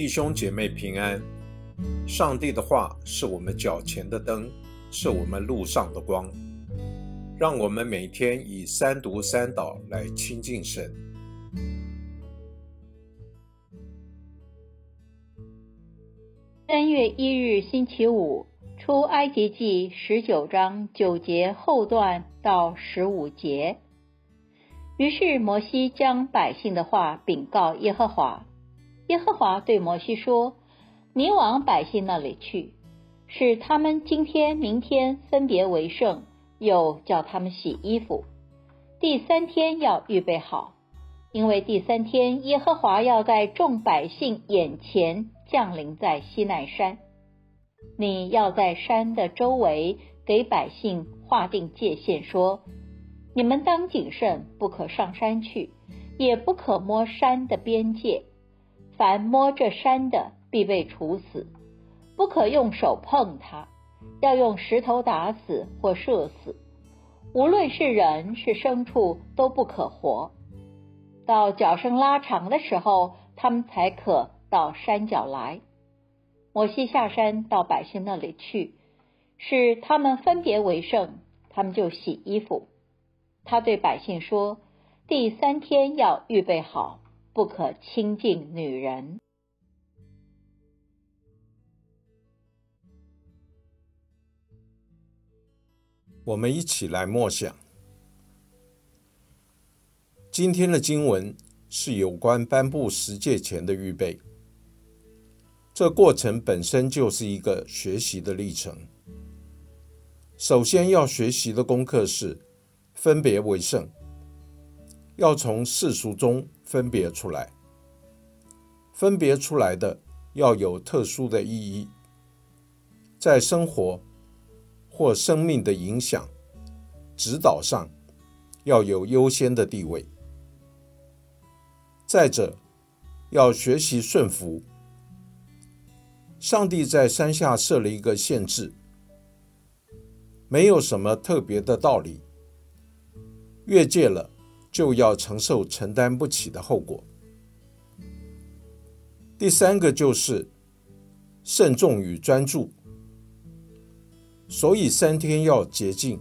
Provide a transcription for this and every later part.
弟兄姐妹平安。上帝的话是我们脚前的灯，是我们路上的光。让我们每天以三读三祷来亲近神。三月一日星期五，出埃及记十九章九节后段到十五节。于是摩西将百姓的话禀告耶和华。耶和华对摩西说：“你往百姓那里去，使他们今天、明天分别为圣，又叫他们洗衣服。第三天要预备好，因为第三天耶和华要在众百姓眼前降临在西奈山。你要在山的周围给百姓划定界限，说：你们当谨慎，不可上山去，也不可摸山的边界。”凡摸这山的，必被处死；不可用手碰它，要用石头打死或射死。无论是人是牲畜，都不可活。到脚声拉长的时候，他们才可到山脚来。摩西下山到百姓那里去，使他们分别为圣，他们就洗衣服。他对百姓说：“第三天要预备好。”不可亲近女人。我们一起来默想。今天的经文是有关颁布十诫前的预备。这过程本身就是一个学习的历程。首先要学习的功课是分别为圣。要从世俗中分别出来，分别出来的要有特殊的意义，在生活或生命的影响、指导上要有优先的地位。再者，要学习顺服。上帝在山下设了一个限制，没有什么特别的道理，越界了。就要承受承担不起的后果。第三个就是慎重与专注，所以三天要洁净，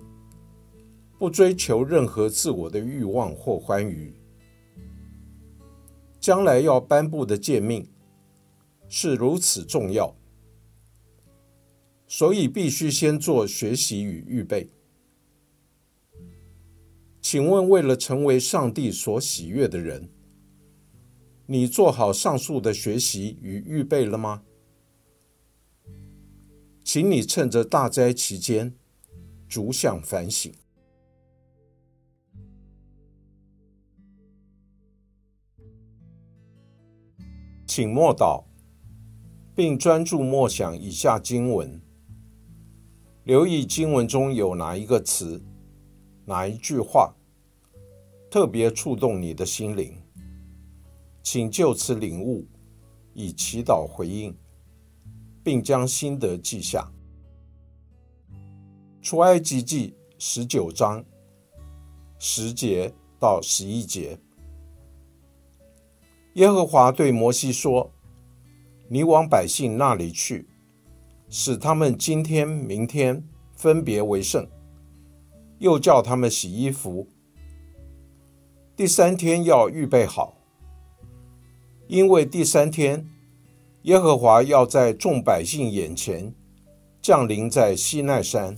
不追求任何自我的欲望或欢愉。将来要颁布的诫命是如此重要，所以必须先做学习与预备。请问，为了成为上帝所喜悦的人，你做好上述的学习与预备了吗？请你趁着大灾期间，逐项反省。请默祷，并专注默想以下经文，留意经文中有哪一个词、哪一句话。特别触动你的心灵，请就此领悟，以祈祷回应，并将心得记下。出埃及记十九章十节到十一节，耶和华对摩西说：“你往百姓那里去，使他们今天、明天分别为圣，又叫他们洗衣服。”第三天要预备好，因为第三天耶和华要在众百姓眼前降临在西奈山。